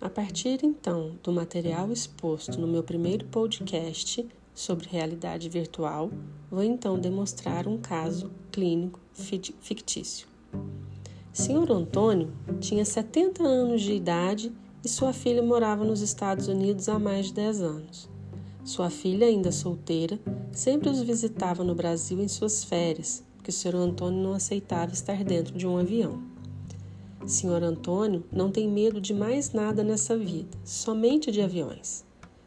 A partir então do material exposto no meu primeiro podcast sobre realidade virtual, vou então demonstrar um caso clínico fictício. Senhor Antônio tinha 70 anos de idade e sua filha morava nos Estados Unidos há mais de 10 anos. Sua filha, ainda solteira, sempre os visitava no Brasil em suas férias, porque o Sr. Antônio não aceitava estar dentro de um avião. Senhor Antônio não tem medo de mais nada nessa vida, somente de aviões.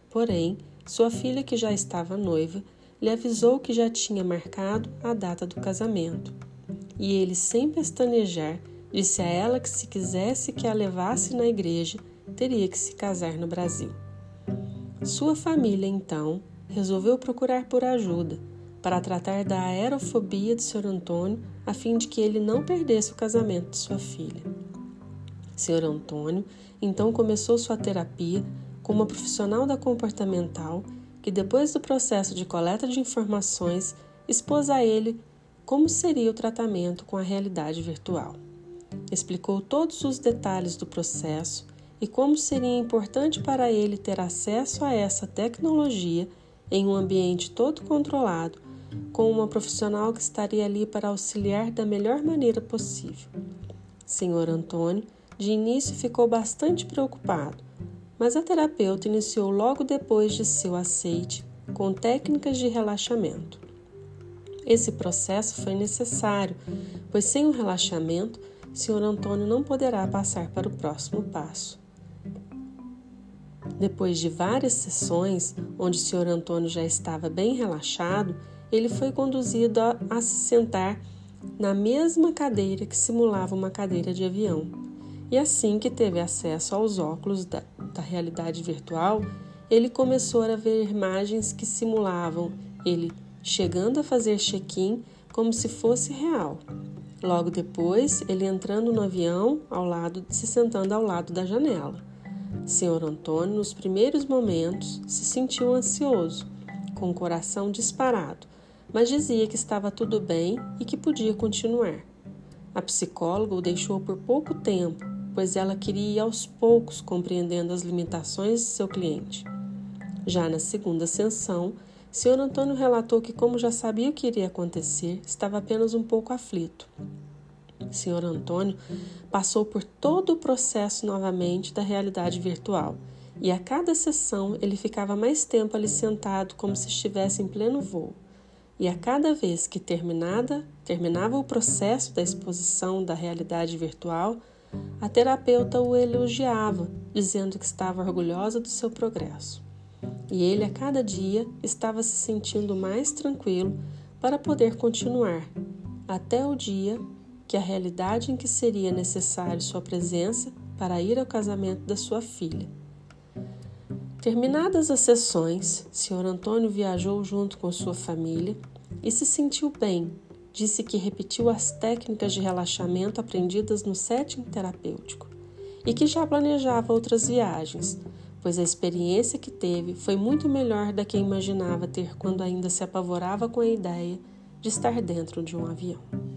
Porém, sua filha, que já estava noiva, lhe avisou que já tinha marcado a data do casamento. E ele, sem pestanejar, disse a ela que se quisesse que a levasse na igreja, teria que se casar no Brasil. Sua família, então, resolveu procurar por ajuda para tratar da aerofobia de Sr. Antônio, a fim de que ele não perdesse o casamento de sua filha. Sr. Antônio então começou sua terapia com uma profissional da comportamental que, depois do processo de coleta de informações, expôs a ele como seria o tratamento com a realidade virtual. Explicou todos os detalhes do processo e como seria importante para ele ter acesso a essa tecnologia em um ambiente todo controlado, com uma profissional que estaria ali para auxiliar da melhor maneira possível. Senhor Antônio de início ficou bastante preocupado, mas a terapeuta iniciou logo depois de seu aceite com técnicas de relaxamento. Esse processo foi necessário, pois sem o relaxamento, Sr. Antônio não poderá passar para o próximo passo. Depois de várias sessões, onde o Sr. Antônio já estava bem relaxado, ele foi conduzido a, a se sentar na mesma cadeira que simulava uma cadeira de avião. E assim que teve acesso aos óculos da, da realidade virtual, ele começou a ver imagens que simulavam ele chegando a fazer check-in como se fosse real. Logo depois, ele entrando no avião, ao lado, se sentando ao lado da janela. Senhor Antônio, nos primeiros momentos, se sentiu ansioso, com o coração disparado, mas dizia que estava tudo bem e que podia continuar. A psicóloga o deixou por pouco tempo pois ela queria ir aos poucos compreendendo as limitações de seu cliente. Já na segunda sessão, Sr. Antônio relatou que, como já sabia o que iria acontecer, estava apenas um pouco aflito. Sr. Antônio passou por todo o processo novamente da realidade virtual e a cada sessão ele ficava mais tempo ali sentado como se estivesse em pleno voo. E a cada vez que terminada, terminava o processo da exposição da realidade virtual, a terapeuta o elogiava, dizendo que estava orgulhosa do seu progresso. E ele, a cada dia, estava se sentindo mais tranquilo para poder continuar, até o dia que a realidade em que seria necessário sua presença para ir ao casamento da sua filha. Terminadas as sessões, Sr. Antônio viajou junto com sua família e se sentiu bem disse que repetiu as técnicas de relaxamento aprendidas no setting terapêutico e que já planejava outras viagens, pois a experiência que teve foi muito melhor da que imaginava ter quando ainda se apavorava com a ideia de estar dentro de um avião.